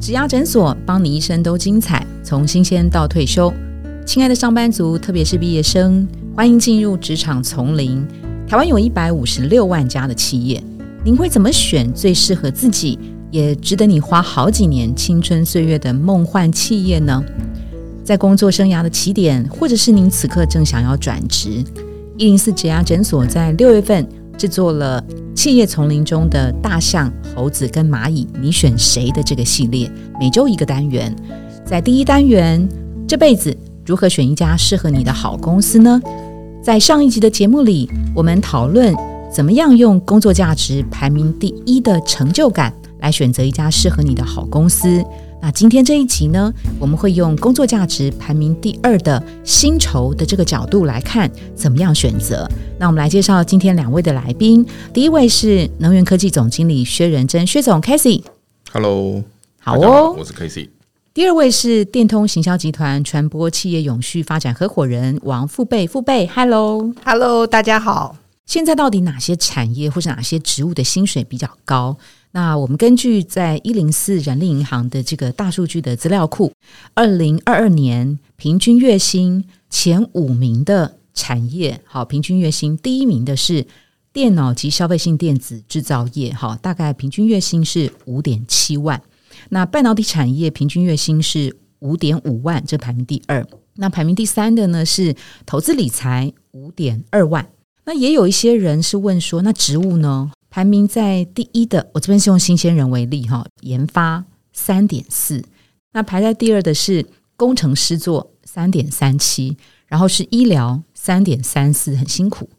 植牙诊所，帮你一生都精彩，从新鲜到退休。亲爱的上班族，特别是毕业生，欢迎进入职场丛林。台湾有一百五十六万家的企业，您会怎么选最适合自己，也值得你花好几年青春岁月的梦幻企业呢？在工作生涯的起点，或者是您此刻正想要转职，一零四植牙诊所在六月份制作了。企业丛林中的大象、猴子跟蚂蚁，你选谁的这个系列？每周一个单元，在第一单元，这辈子如何选一家适合你的好公司呢？在上一集的节目里，我们讨论怎么样用工作价值排名第一的成就感来选择一家适合你的好公司。那今天这一集呢，我们会用工作价值排名第二的薪酬的这个角度来看，怎么样选择？那我们来介绍今天两位的来宾。第一位是能源科技总经理薛仁珍，薛总 k a s e y Hello，好哦，我是 Casey；第二位是电通行销集团传播企业永续发展合伙人王富贝，富贝，Hello，Hello，大家好。现在到底哪些产业或者哪些职务的薪水比较高？那我们根据在一零四人力银行的这个大数据的资料库，二零二二年平均月薪前五名的产业，好，平均月薪第一名的是电脑及消费性电子制造业，好，大概平均月薪是五点七万。那半导体产业平均月薪是五点五万，这排名第二。那排名第三的呢是投资理财五点二万。那也有一些人是问说，那职务呢？排名在第一的，我这边是用新鲜人为例哈，研发三点四，那排在第二的是工程师做三点三七，然后是医疗三点三四，很辛苦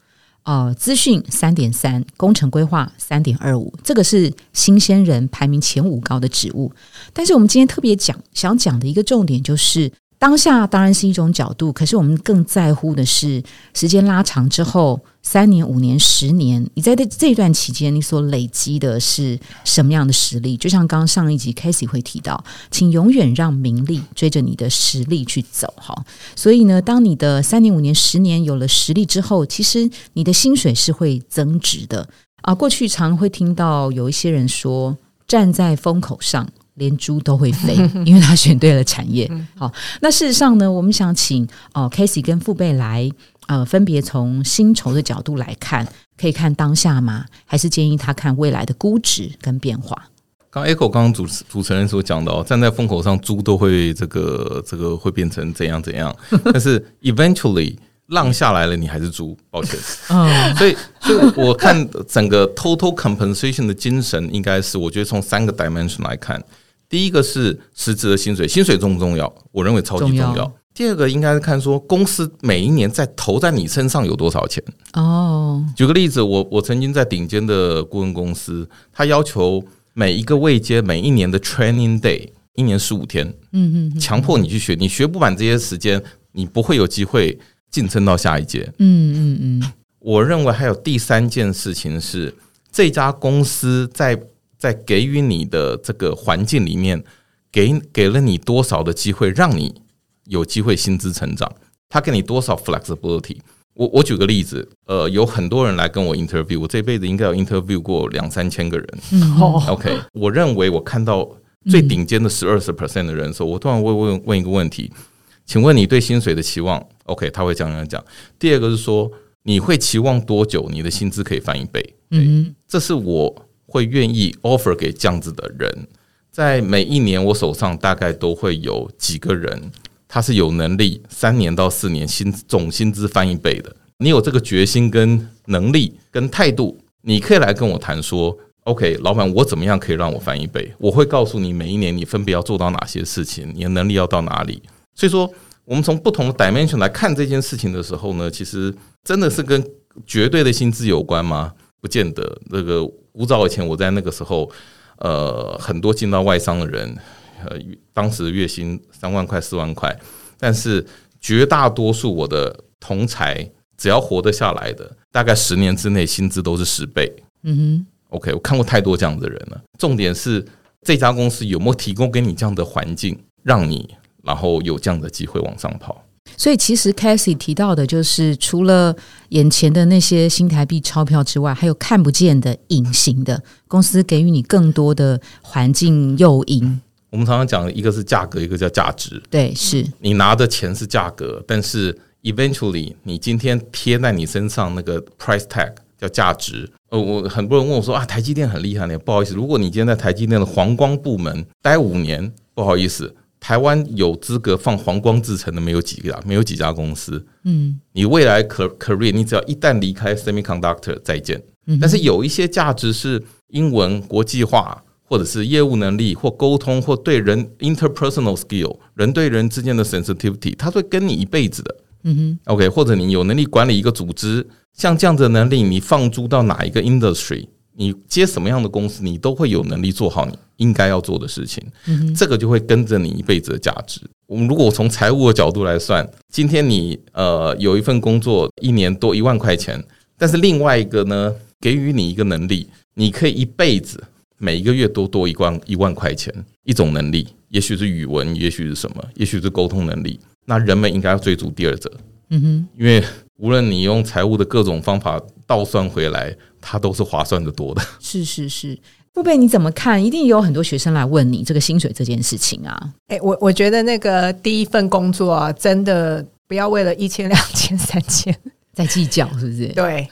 哦，资讯三点三，工程规划三点二五，这个是新鲜人排名前五高的职务。但是我们今天特别讲想讲的一个重点就是。当下当然是一种角度，可是我们更在乎的是时间拉长之后，三年、五年、十年，你在这这段期间，你所累积的是什么样的实力？就像刚刚上一集 k a s e y 会提到，请永远让名利追着你的实力去走。哈，所以呢，当你的三年、五年、十年有了实力之后，其实你的薪水是会增值的啊。过去常会听到有一些人说，站在风口上。连猪都会飞，因为他选对了产业。好，那事实上呢，我们想请哦，Casey 跟父辈来呃，分别从薪酬的角度来看，可以看当下吗？还是建议他看未来的估值跟变化？刚 Echo 刚刚主主持人所讲的哦，站在风口上，猪都会这个这个会变成怎样怎样？但是 eventually 浪下来了，你还是猪，抱歉。嗯，所以所以我看整个 total compensation 的精神，应该是我觉得从三个 dimension 来看。第一个是实质的薪水，薪水重不重要？我认为超级重要。第二个应该是看说公司每一年在投在你身上有多少钱。哦，举个例子，我我曾经在顶尖的顾问公司，他要求每一个位阶每一年的 training day，一年十五天，嗯嗯，强迫你去学，你学不满这些时间，你不会有机会晋升到下一届。嗯嗯嗯，我认为还有第三件事情是这家公司在。在给予你的这个环境里面，给给了你多少的机会，让你有机会薪资成长？他给你多少 flexibility？我我举个例子，呃，有很多人来跟我 interview，我这辈子应该有 interview 过两三千个人。OK，我认为我看到最顶尖的十二十 percent 的人的时候，我突然会问问一个问题，请问你对薪水的期望？OK，他会这样讲。第二个是说，你会期望多久你的薪资可以翻一倍？嗯，这是我。会愿意 offer 给这样子的人，在每一年我手上大概都会有几个人，他是有能力三年到四年薪总薪资翻一倍的。你有这个决心跟能力跟态度，你可以来跟我谈说，OK，老板，我怎么样可以让我翻一倍？我会告诉你每一年你分别要做到哪些事情，你的能力要到哪里。所以说，我们从不同的 dimension 来看这件事情的时候呢，其实真的是跟绝对的薪资有关吗？不见得。那个。古早以前，我在那个时候，呃，很多进到外商的人，呃，当时月薪三万块、四万块，但是绝大多数我的同才，只要活得下来的，大概十年之内薪资都是十倍。嗯哼，OK，我看过太多这样的人了。重点是这家公司有没有提供给你这样的环境，让你然后有这样的机会往上跑。所以，其实 c a s i e 提到的，就是除了眼前的那些新台币钞票之外，还有看不见的、隐形的公司，给予你更多的环境诱因，我们常常讲一个是价格，一个叫价值。对，是你拿的钱是价格，但是 eventually 你今天贴在你身上那个 price tag 叫价值。呃，我很多人问我说啊，台积电很厉害呢，不好意思，如果你今天在台积电的黄光部门待五年，不好意思。台湾有资格放黄光制成的没有几个，没有几家公司。嗯，你未来可 career，你只要一旦离开 semiconductor，再见。但是有一些价值是英文国际化，或者是业务能力，或沟通，或对人 interpersonal skill，人对人之间的 sensitivity，它会跟你一辈子的。嗯哼，OK，或者你有能力管理一个组织，像这样的能力，你放租到哪一个 industry？你接什么样的公司，你都会有能力做好你应该要做的事情，这个就会跟着你一辈子的价值。我们如果从财务的角度来算，今天你呃有一份工作，一年多一万块钱，但是另外一个呢，给予你一个能力，你可以一辈子每一个月多多一万一万块钱，一种能力，也许是语文，也许是什么，也许是沟通能力，那人们应该要追逐第二者。嗯哼，因为无论你用财务的各种方法倒算回来。它都是划算的多的，是 是是，付贝你怎么看？一定有很多学生来问你这个薪水这件事情啊。哎，我我觉得那个第一份工作啊，真的不要为了一千、两千、三千。在计较是不是？对，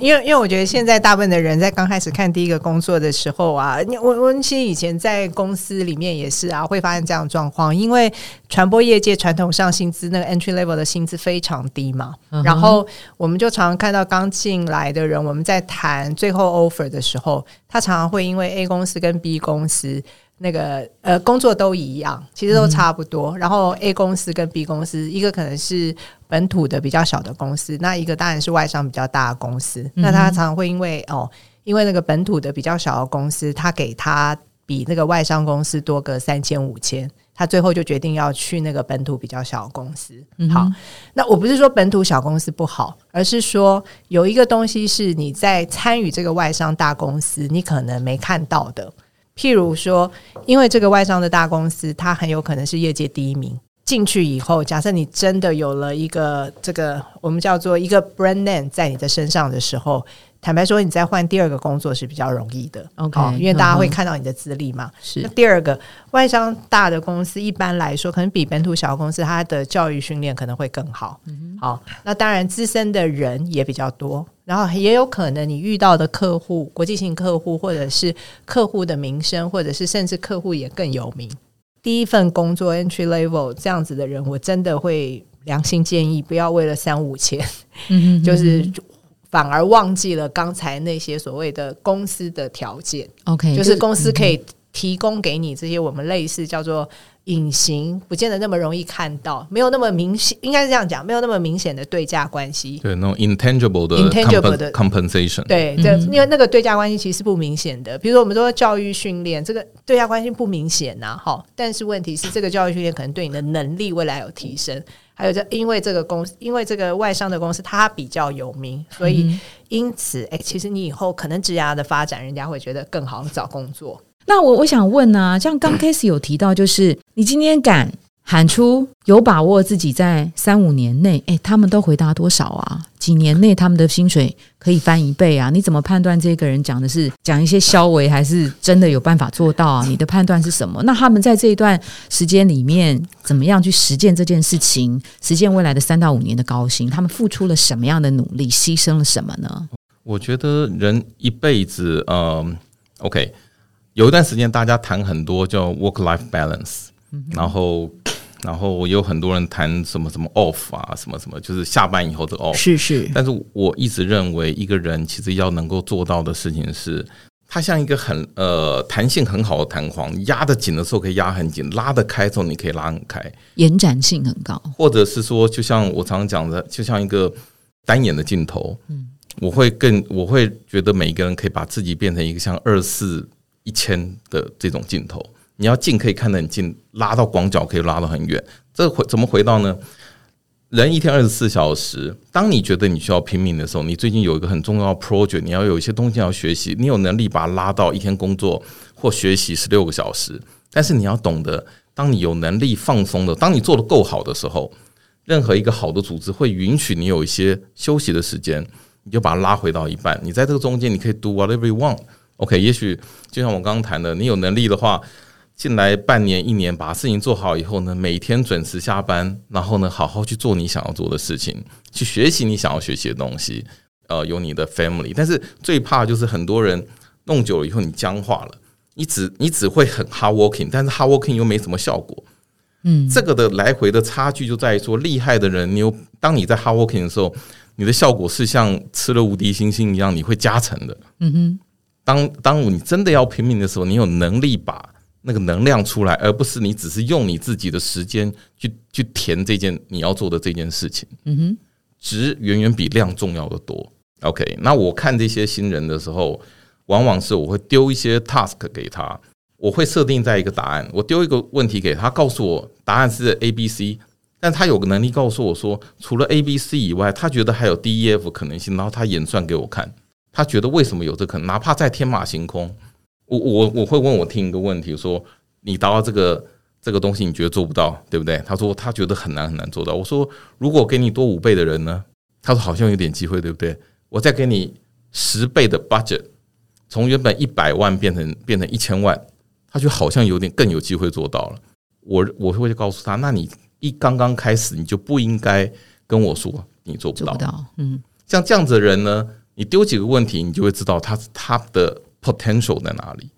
因为因为我觉得现在大部分的人在刚开始看第一个工作的时候啊，我我其实以前在公司里面也是啊，会发现这样的状况。因为传播业界传统上薪资那个 entry level 的薪资非常低嘛，然后我们就常常看到刚进来的人，我们在谈最后 offer 的时候，他常常会因为 A 公司跟 B 公司。那个呃，工作都一样，其实都差不多。然后 A 公司跟 B 公司，一个可能是本土的比较小的公司，那一个当然是外商比较大的公司。那他常常会因为哦，因为那个本土的比较小的公司，他给他比那个外商公司多个三千五千，他最后就决定要去那个本土比较小的公司。好，那我不是说本土小公司不好，而是说有一个东西是你在参与这个外商大公司，你可能没看到的。譬如说，因为这个外商的大公司，它很有可能是业界第一名。进去以后，假设你真的有了一个这个我们叫做一个 brand name 在你的身上的时候。坦白说，你再换第二个工作是比较容易的，OK，因为大家会看到你的资历嘛。是第二个，外商大的公司一般来说，可能比本土小公司，它的教育训练可能会更好。好，那当然资深的人也比较多，然后也有可能你遇到的客户，国际性客户，或者是客户的名声，或者是甚至客户也更有名。第一份工作 entry level 这样子的人，我真的会良心建议，不要为了三五千，就是。反而忘记了刚才那些所谓的公司的条件，OK，就是公司可以提供给你这些我们类似叫做隐形，不见得那么容易看到，没有那么明显，应该是这样讲，没有那么明显的对价关系，对那种 intangible 的 intangible 的 compensation，对，这因为那个对价关系其实不明显的，比如说我们说教育训练，这个对价关系不明显呐，哈，但是问题是这个教育训练可能对你的能力未来有提升。还有这，因为这个公司，因为这个外商的公司，它比较有名，所以因此，哎，其实你以后可能职涯的发展，人家会觉得更好找工作。那我我想问呢，像刚开始有提到，就是你今天敢。喊出有把握自己在三五年内，哎，他们都回答多少啊？几年内他们的薪水可以翻一倍啊？你怎么判断这个人讲的是讲一些消维，还是真的有办法做到啊？你的判断是什么？那他们在这一段时间里面怎么样去实践这件事情？实践未来的三到五年的高薪，他们付出了什么样的努力？牺牲了什么呢？我觉得人一辈子，嗯，OK，有一段时间大家谈很多叫 work-life balance，然后。然后有很多人谈什么什么 off 啊，什么什么，就是下班以后的 off。是是。但是我一直认为，一个人其实要能够做到的事情是，他像一个很呃弹性很好的弹簧，压得紧的时候可以压很紧，拉得开的时候你可以拉很开，延展性很高。或者是说，就像我常常讲的，就像一个单眼的镜头。嗯。我会更我会觉得每一个人可以把自己变成一个像二四一千的这种镜头。你要近可以看得很近，拉到广角可以拉到很远。这回怎么回到呢？人一天二十四小时，当你觉得你需要拼命的时候，你最近有一个很重要的 project，你要有一些东西要学习，你有能力把它拉到一天工作或学习十六个小时。但是你要懂得，当你有能力放松的，当你做的够好的时候，任何一个好的组织会允许你有一些休息的时间，你就把它拉回到一半。你在这个中间，你可以 do whatever you want。OK，也许就像我刚刚谈的，你有能力的话。进来半年一年，把事情做好以后呢，每天准时下班，然后呢，好好去做你想要做的事情，去学习你想要学习的东西。呃，有你的 family，但是最怕就是很多人弄久了以后，你僵化了，你只你只会很 hard working，但是 hard working 又没什么效果。嗯，这个的来回的差距就在于说，厉害的人，你有当你在 hard working 的时候，你的效果是像吃了无敌星星一样，你会加成的。嗯哼，当当你真的要拼命的时候，你有能力把那个能量出来，而不是你只是用你自己的时间去去填这件你要做的这件事情。嗯哼，值远远比量重要的多。OK，那我看这些新人的时候，往往是我会丢一些 task 给他，我会设定在一个答案，我丢一个问题给他，告诉我答案是 A、B、C，但他有个能力告诉我说，除了 A、B、C 以外，他觉得还有 D、E、F 可能性，然后他演算给我看，他觉得为什么有这可能，哪怕再天马行空，我我我会问我听一个问题，说你达到这个这个东西，你觉得做不到，对不对？他说他觉得很难很难做到。我说如果给你多五倍的人呢？他说好像有点机会，对不对？我再给你十倍的 budget，从原本一百万变成变成一千万，他就好像有点更有机会做到了。我我会告诉他，那你一刚刚开始，你就不应该跟我说你做不到。嗯，像这样子的人呢，你丢几个问题，你就会知道他他的 potential 在哪里，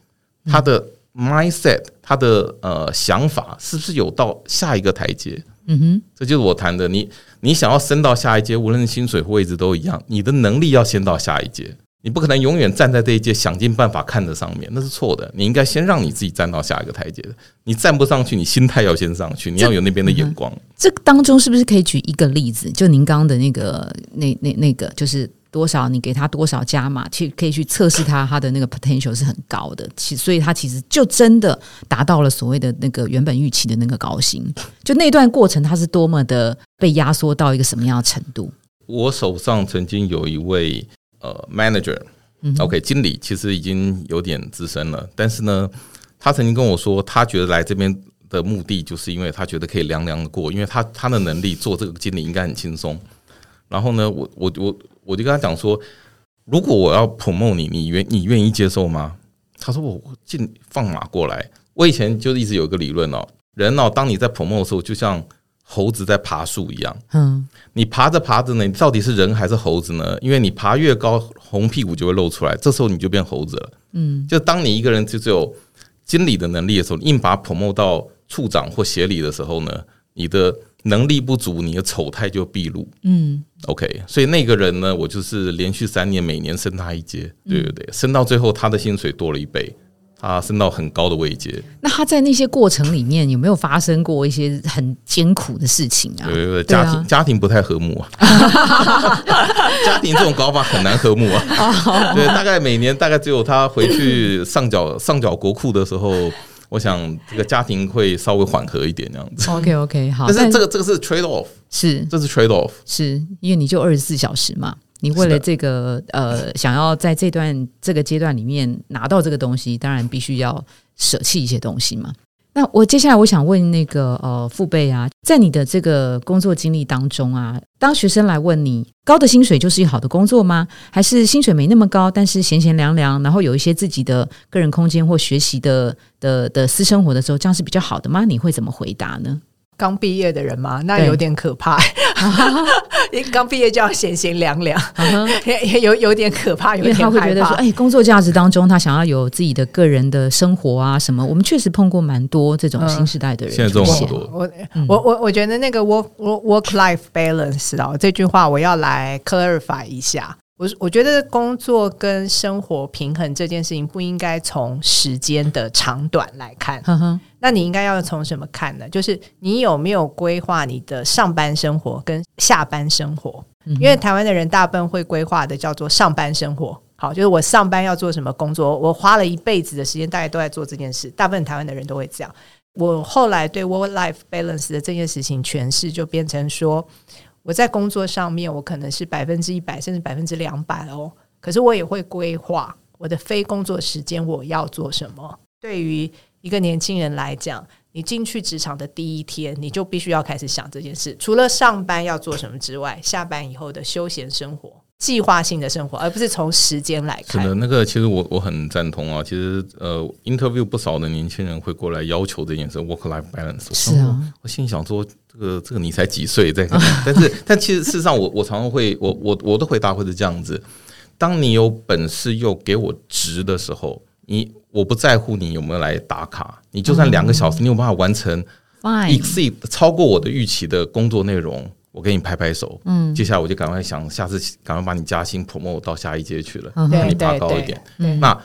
他的 mindset，他的呃想法是不是有到下一个台阶。嗯哼，这就是我谈的。你你想要升到下一阶，无论薪水或位置都一样，你的能力要先到下一阶。你不可能永远站在这一阶，想尽办法看着上面，那是错的。你应该先让你自己站到下一个台阶的。你站不上去，你心态要先上去，你要有那边的眼光。这当中是不是可以举一个例子？就您刚刚的那个那那那个，就是。多少你给他多少加码，去可以去测试他他的那个 potential 是很高的，其所以他其实就真的达到了所谓的那个原本预期的那个高薪。就那段过程，他是多么的被压缩到一个什么样的程度？我手上曾经有一位呃 manager，OK 经理，其实已经有点资深了，但是呢，他曾经跟我说，他觉得来这边的目的就是因为他觉得可以凉凉的过，因为他他的能力做这个经理应该很轻松。然后呢，我我我。我就跟他讲说，如果我要 promote 你，你愿你愿意接受吗？他说我进放马过来。我以前就一直有一个理论哦，人哦，当你在 promote 的时候，就像猴子在爬树一样。嗯，你爬着爬着呢，你到底是人还是猴子呢？因为你爬越高，红屁股就会露出来，这时候你就变猴子了。嗯，就当你一个人就只有经理的能力的时候，硬把 promote 到处长或协理的时候呢，你的。能力不足，你的丑态就毕露。嗯，OK，所以那个人呢，我就是连续三年，每年升他一阶，对对对，升到最后，他的薪水多了一倍，他升到很高的位阶。那他在那些过程里面有没有发生过一些很艰苦的事情啊？对对对，家庭家庭不太和睦啊，家庭这种搞法很难和睦啊。对，大概每年大概只有他回去上缴上缴国库的时候。我想这个家庭会稍微缓和一点，那样子。OK OK，好。但是这个这个是 trade off，是这是 trade off，是因为你就二十四小时嘛，你为了这个呃，想要在这段这个阶段里面拿到这个东西，当然必须要舍弃一些东西嘛。那我接下来我想问那个呃父辈啊，在你的这个工作经历当中啊，当学生来问你，高的薪水就是好的工作吗？还是薪水没那么高，但是闲闲凉凉，然后有一些自己的个人空间或学习的的的私生活的时候，这样是比较好的吗？你会怎么回答呢？刚毕业的人嘛，那有点可怕。刚毕业就要闲闲凉凉，也有有点可怕。因为他会觉得说，哎，工作价值当中，他想要有自己的个人的生活啊什么。我们确实碰过蛮多这种新时代的人。现在这么多，我我我我觉得那个 work work life balance 啊，这句话我要来 clarify 一下。我我觉得工作跟生活平衡这件事情不应该从时间的长短来看，那你应该要从什么看呢？就是你有没有规划你的上班生活跟下班生活？因为台湾的人大部分会规划的叫做上班生活，好，就是我上班要做什么工作，我花了一辈子的时间，大概都在做这件事。大部分台湾的人都会这样。我后来对 work life balance 的这件事情诠释，就变成说。我在工作上面，我可能是百分之一百，甚至百分之两百哦。可是我也会规划我的非工作时间我要做什么。对于一个年轻人来讲，你进去职场的第一天，你就必须要开始想这件事。除了上班要做什么之外，下班以后的休闲生活计划性的生活，而不是从时间来看。是的，那个其实我我很赞同啊。其实呃，interview 不少的年轻人会过来要求这件事，work life balance。是啊，我心想说，这个这个你才几岁在？但是但其实事实上，我我常常会我我我的回答会是这样子：当你有本事又给我值的时候，你我不在乎你有没有来打卡，你就算两个小时，你有办法完成 exceed 超过我的预期的工作内容。我给你拍拍手，嗯，接下来我就赶快想，下次赶快把你加薪 promote 到下一阶去了，让你爬高一点。那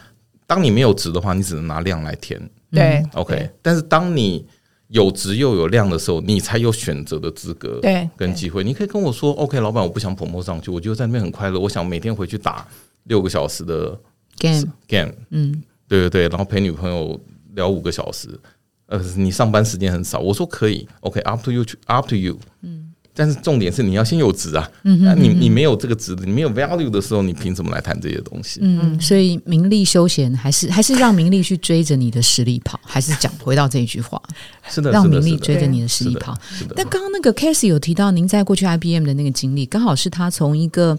当你没有值的话，你只能拿量来填，对，OK。但是当你有值又有量的时候，你才有选择的资格，对，跟机会。你可以跟我说，OK，老板，我不想 promote 上去，我觉得在那边很快乐，我想每天回去打六个小时的 game game，嗯，对对对，然后陪女朋友聊五个小时，呃，你上班时间很少，我说可以，OK，up to you，up to you，嗯。但是重点是你要先有值啊！嗯哼你你没有这个值，你没有 value 的时候，你凭什么来谈这些东西？嗯，所以名利休闲还是还是让名利去追着你的实力跑，还是讲回到这一句话，是的，让名利追着你的实力跑。但刚刚那个 Casey 有提到您在过去 IBM 的那个经历，刚好是他从一个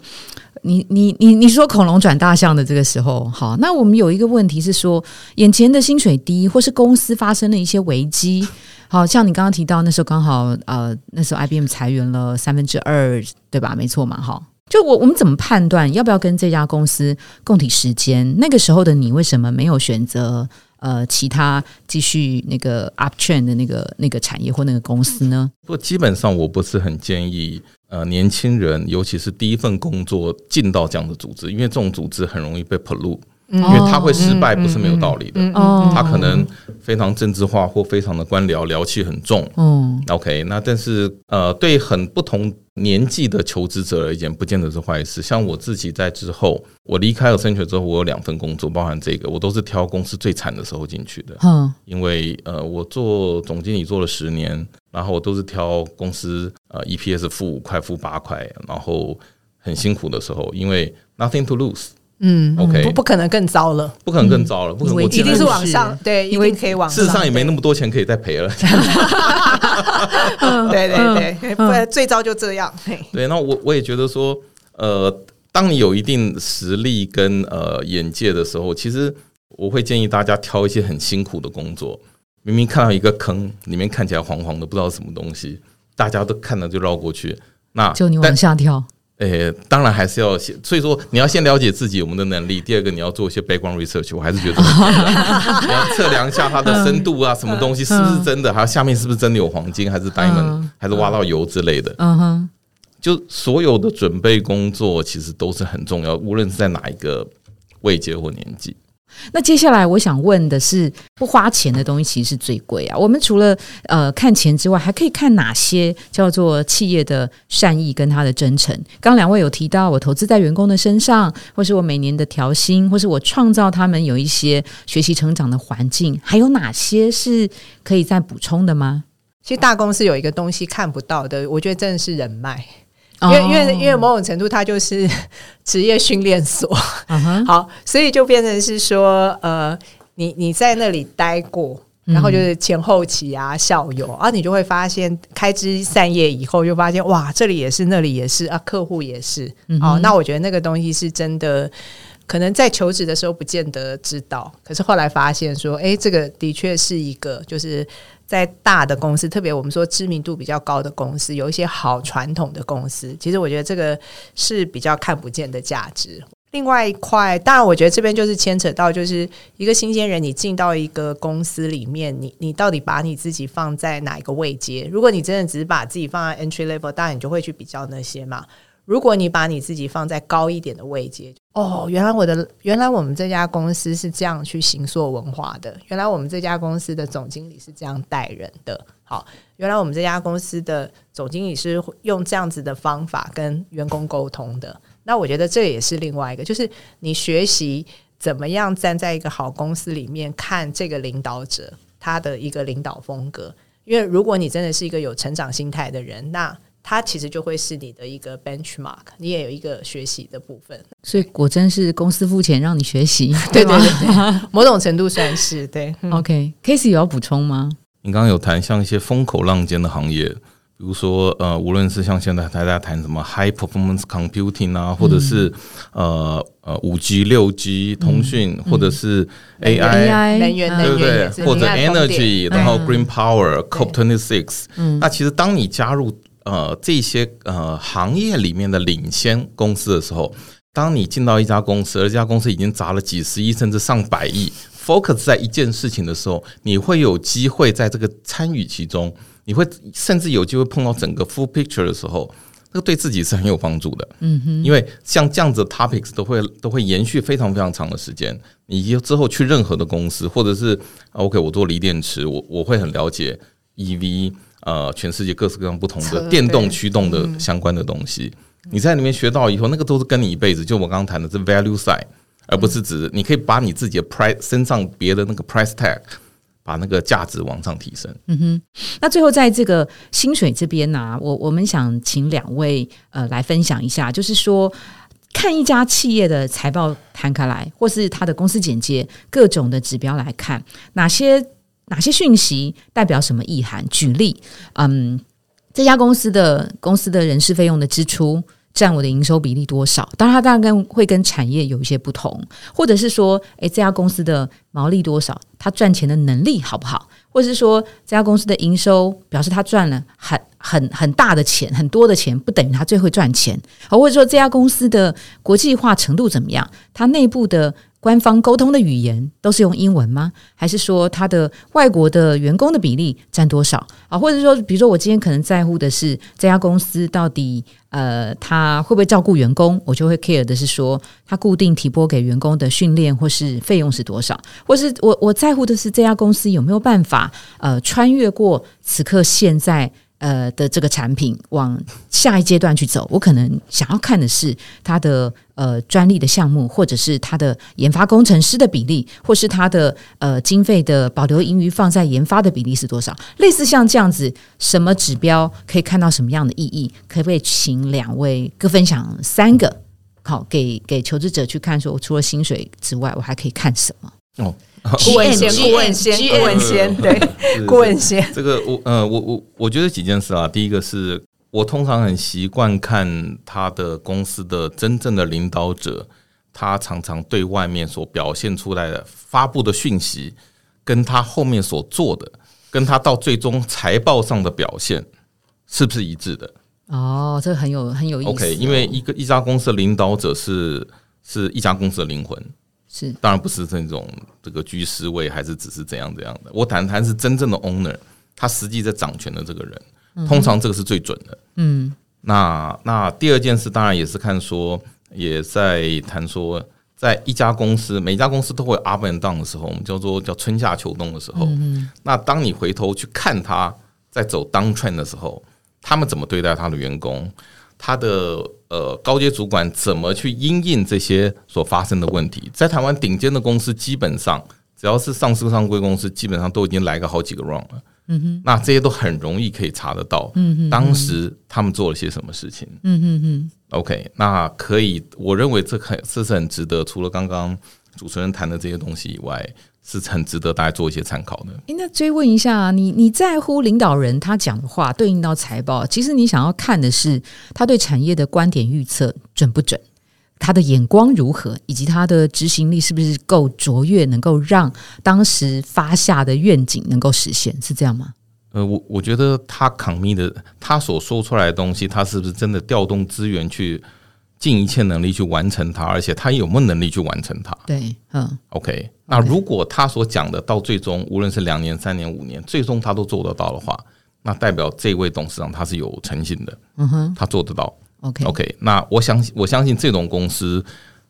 你你你你说恐龙转大象的这个时候，好，那我们有一个问题是说，眼前的薪水低，或是公司发生了一些危机。好像你刚刚提到那时候刚好呃那时候 IBM 裁员了三分之二对吧？没错嘛，哈。就我我们怎么判断要不要跟这家公司共体时间？那个时候的你为什么没有选择呃其他继续那个 uptrend 的那个那个产业或那个公司呢？不，基本上我不是很建议呃年轻人，尤其是第一份工作进到这样的组织，因为这种组织很容易被 pull。因为他会失败不是没有道理的，他可能非常政治化或非常的官僚，僚气很重。嗯，OK，那但是呃，对很不同年纪的求职者而言，不见得是坏事。像我自己在之后，我离开了升学之后，我有两份工作，包含这个，我都是挑公司最惨的时候进去的。嗯，因为呃，我做总经理做了十年，然后我都是挑公司呃 EPS 负五块、负八块，然后很辛苦的时候，因为 nothing to lose。嗯，OK，不不可能更糟了，不可能更糟了，不可能，一定是往上，对，因为可以往上。事实上也没那么多钱可以再赔了。对对 对，不然最糟就这样。对，那我我也觉得说，呃，当你有一定实力跟呃眼界的时候，其实我会建议大家挑一些很辛苦的工作。明明看到一个坑，里面看起来黄黄的，不知道什么东西，大家都看了就绕过去，那就你往下跳。诶，当然还是要先，所以说你要先了解自己我们的能力。第二个，你要做一些 background research，我还是觉得 你要测量一下它的深度啊，什么东西是不是真的，还有下面是不是真的有黄金，还是 diamond，还是挖到油之类的。嗯哼，就所有的准备工作其实都是很重要，无论是在哪一个未结婚年纪。那接下来我想问的是，不花钱的东西其实是最贵啊。我们除了呃看钱之外，还可以看哪些叫做企业的善意跟他的真诚？刚两位有提到，我投资在员工的身上，或是我每年的调薪，或是我创造他们有一些学习成长的环境，还有哪些是可以再补充的吗？其实大公司有一个东西看不到的，我觉得真的是人脉。因为因为因为某种程度，它就是 职业训练所。好，所以就变成是说，呃，你你在那里待过，然后就是前后期啊，校友啊，你就会发现开枝散叶以后，就发现哇，这里也是，那里也是啊，客户也是。哦，那我觉得那个东西是真的，可能在求职的时候不见得知道，可是后来发现说，哎，这个的确是一个就是。在大的公司，特别我们说知名度比较高的公司，有一些好传统的公司，其实我觉得这个是比较看不见的价值。另外一块，当然我觉得这边就是牵扯到，就是一个新鲜人，你进到一个公司里面，你你到底把你自己放在哪一个位阶？如果你真的只是把自己放在 entry level，当然你就会去比较那些嘛。如果你把你自己放在高一点的位阶，哦，原来我的原来我们这家公司是这样去行塑文化的，原来我们这家公司的总经理是这样带人的，好，原来我们这家公司的总经理是用这样子的方法跟员工沟通的。那我觉得这也是另外一个，就是你学习怎么样站在一个好公司里面看这个领导者他的一个领导风格，因为如果你真的是一个有成长心态的人，那它其实就会是你的一个 benchmark，你也有一个学习的部分。所以果真是公司付钱让你学习，对 对对，某种程度算是对。OK，Casey 有要补充吗？你刚刚有谈像一些风口浪尖的行业，比如说呃，无论是像现在大家谈什么 high performance computing 啊，或者是呃呃五 G、六 G 通讯，或者是 AI，能源对不对？或者 energy，然后 green power、COP twenty six，那其实当你加入呃这些呃行业里面的领先公司的时候，当你进到一家公司，而这家公司已经砸了几十亿甚至上百亿，focus 在一件事情的时候，你会有机会在这个参与其中。你会甚至有机会碰到整个 full picture 的时候，那个对自己是很有帮助的。嗯哼，因为像这样子的 topics 都会都会延续非常非常长的时间。你之后去任何的公司，或者是 OK，我做锂电池，我我会很了解 EV，呃，全世界各式各样不同的电动驱动的相关的东西。你在里面学到以后，那个都是跟你一辈子。就我刚刚谈的这 value side，而不是指你可以把你自己的 price 身上别的那个 price tag。把那个价值往上提升。嗯哼，那最后在这个薪水这边呢，我我们想请两位呃来分享一下，就是说看一家企业的财报摊开来，或是它的公司简介各种的指标来看，哪些哪些讯息代表什么意涵？举例，嗯，这家公司的公司的人事费用的支出。占我的营收比例多少？当然，它当然跟会跟产业有一些不同，或者是说，诶，这家公司的毛利多少？它赚钱的能力好不好？或者是说，这家公司的营收表示它赚了很很很大的钱，很多的钱，不等于它最会赚钱。或者说，这家公司的国际化程度怎么样？它内部的。官方沟通的语言都是用英文吗？还是说他的外国的员工的比例占多少啊？或者说，比如说我今天可能在乎的是这家公司到底呃，他会不会照顾员工？我就会 care 的是说，他固定提拨给员工的训练或是费用是多少？或是我我在乎的是这家公司有没有办法呃，穿越过此刻现在。呃的这个产品往下一阶段去走，我可能想要看的是它的呃专利的项目，或者是它的研发工程师的比例，或是它的呃经费的保留盈余放在研发的比例是多少？类似像这样子，什么指标可以看到什么样的意义？可不可以请两位各分享三个？好，给给求职者去看，说我除了薪水之外，我还可以看什么？哦。顾问先，顾问先，顾问先，对，顾问先。这个我，呃，我我我觉得几件事啊。第一个是我通常很习惯看他的公司的真正的领导者，他常常对外面所表现出来的发布的讯息，跟他后面所做的，跟他到最终财报上的表现，是不是一致的？哦，这个很有很有意思。OK，因为一个一家公司的领导者是是一家公司的灵魂。是，当然不是这种这个居士位，还是只是怎样怎样的。我谈谈是真正的 owner，他实际在掌权的这个人，通常这个是最准的。嗯，那那第二件事当然也是看说，也在谈说，在一家公司，每家公司都会 up and down 的时候，我们叫做叫春夏秋冬的时候。嗯，那当你回头去看他在走 down trend 的时候，他们怎么对待他的员工？他的呃高阶主管怎么去因应这些所发生的问题？在台湾顶尖的公司，基本上只要是上市上规公司，基本上都已经来个好几个 round 了。嗯哼，那这些都很容易可以查得到。嗯哼，当时他们做了些什么事情？嗯哼哼。OK，那可以，我认为这很这是很值得。除了刚刚主持人谈的这些东西以外。是很值得大家做一些参考的。那追问一下，你你在乎领导人他讲的话对应到财报？其实你想要看的是他对产业的观点预测准不准，他的眼光如何，以及他的执行力是不是够卓越，能够让当时发下的愿景能够实现，是这样吗？呃，我我觉得他扛密的，他所说出来的东西，他是不是真的调动资源去？尽一切能力去完成它，而且他有没有能力去完成它？对，嗯，OK。那如果他所讲的到最终，无论是两年、三年、五年，最终他都做得到的话，那代表这位董事长他是有诚信的。嗯哼，他做得到。OK，OK。那我相信，我相信这种公司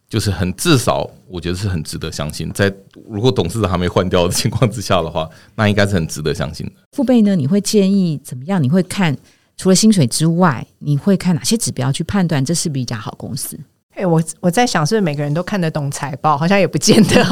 就是很至少，我觉得是很值得相信。在如果董事长还没换掉的情况之下的话，那应该是很值得相信的。父辈呢？你会建议怎么样？你会看？除了薪水之外，你会看哪些指标去判断这是不是一家好公司？哎，我我在想，是不是每个人都看得懂财报？好像也不见得。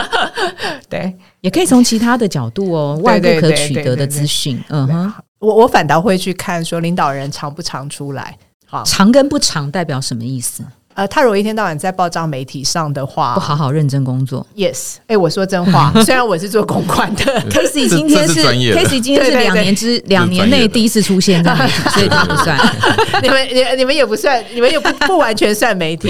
对，也可以从其他的角度哦，外部可取得的资讯。嗯哼，我我反倒会去看说领导人常不常出来。好，长跟不长代表什么意思？呃，他如果一天到晚在报章媒体上的话，不好好认真工作，yes，哎，我说真话，虽然我是做公关的，Casey 今天是 Casey 今天是两年之两年内第一次出现在媒体，所以他不算，你们你你们也不算，你们也不不完全算媒体，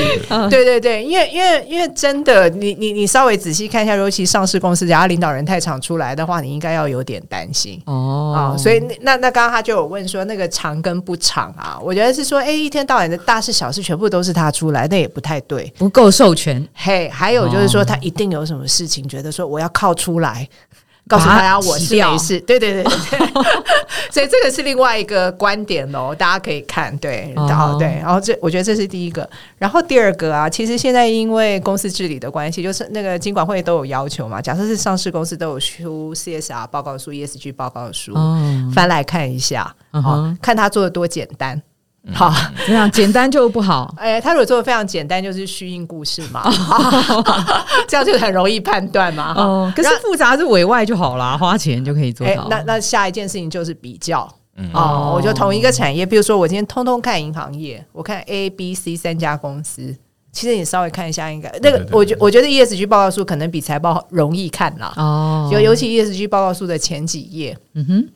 对对对，因为因为因为真的，你你你稍微仔细看一下，尤其上市公司，假如领导人太常出来的话，你应该要有点担心。哦，啊，所以那那刚刚他就有问说那个长跟不长啊，我觉得是说，哎，一天到晚的大事小事全部都是他出来，那也不太对。不够授权。嘿，还有就是说，他一定有什么事情，觉得说我要靠出来，告诉大家我是没事。对对对对，所以这个是另外一个观点哦，大家可以看。对，然后对，然后这我觉得这是第一个。然后第二个啊，其实现在因为公司治理的关系，就是那个经管会都有要求嘛。假设是上市公司都有出 CSR 报告书、ESG 报告书，翻来看一下，好看他做的多简单。好，这样简单就不好。哎，他如果做的非常简单，就是虚应故事嘛，这样就很容易判断嘛。哦，可是复杂是委外就好啦，花钱就可以做到。那那下一件事情就是比较。哦，我就同一个产业，比如说我今天通通看银行业，我看 A、B、C 三家公司，其实你稍微看一下，应该那个，我觉我觉得 ESG 报告书可能比财报容易看啦。哦，尤尤其 ESG 报告书的前几页，嗯哼。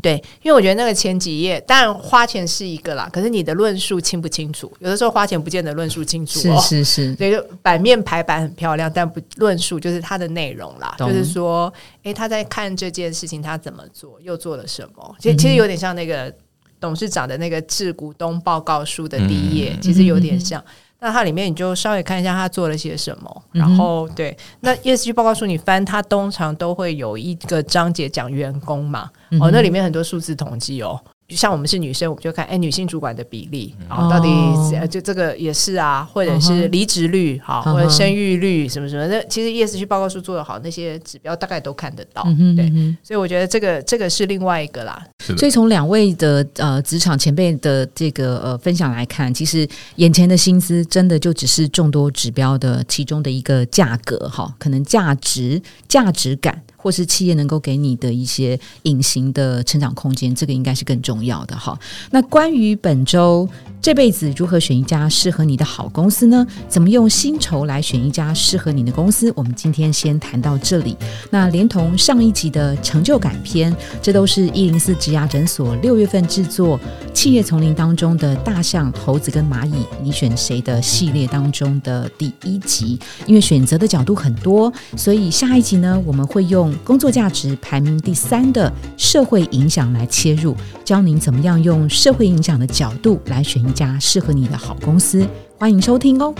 对，因为我觉得那个前几页，当然花钱是一个啦，可是你的论述清不清楚？有的时候花钱不见得论述清楚。是是是，对，版面排版很漂亮，但不论述就是它的内容啦。就是说，哎，他在看这件事情，他怎么做，又做了什么？其实其实有点像那个董事长的那个致股东报告书的第一页，其实有点像。那它里面你就稍微看一下它做了些什么，然后对，那 ESG 报告书你翻，它通常都会有一个章节讲员工嘛，哦，那里面很多数字统计哦。像我们是女生，我们就看哎，女性主管的比例啊，到底就这个也是啊，或者是离职率好，或者生育率什么什么的，其实 ESG 报告书做的好，那些指标大概都看得到。对，所以我觉得这个这个是另外一个啦。所以从两位的呃职场前辈的这个呃分享来看，其实眼前的薪资真的就只是众多指标的其中的一个价格哈，可能价值价值感。或是企业能够给你的一些隐形的成长空间，这个应该是更重要的哈。那关于本周这辈子如何选一家适合你的好公司呢？怎么用薪酬来选一家适合你的公司？我们今天先谈到这里。那连同上一集的成就感篇，这都是一零四植牙诊所六月份制作《企业丛林》当中的大象、猴子跟蚂蚁，你选谁的系列当中的第一集。因为选择的角度很多，所以下一集呢，我们会用。工作价值排名第三的社会影响来切入，教您怎么样用社会影响的角度来选一家适合你的好公司。欢迎收听哦。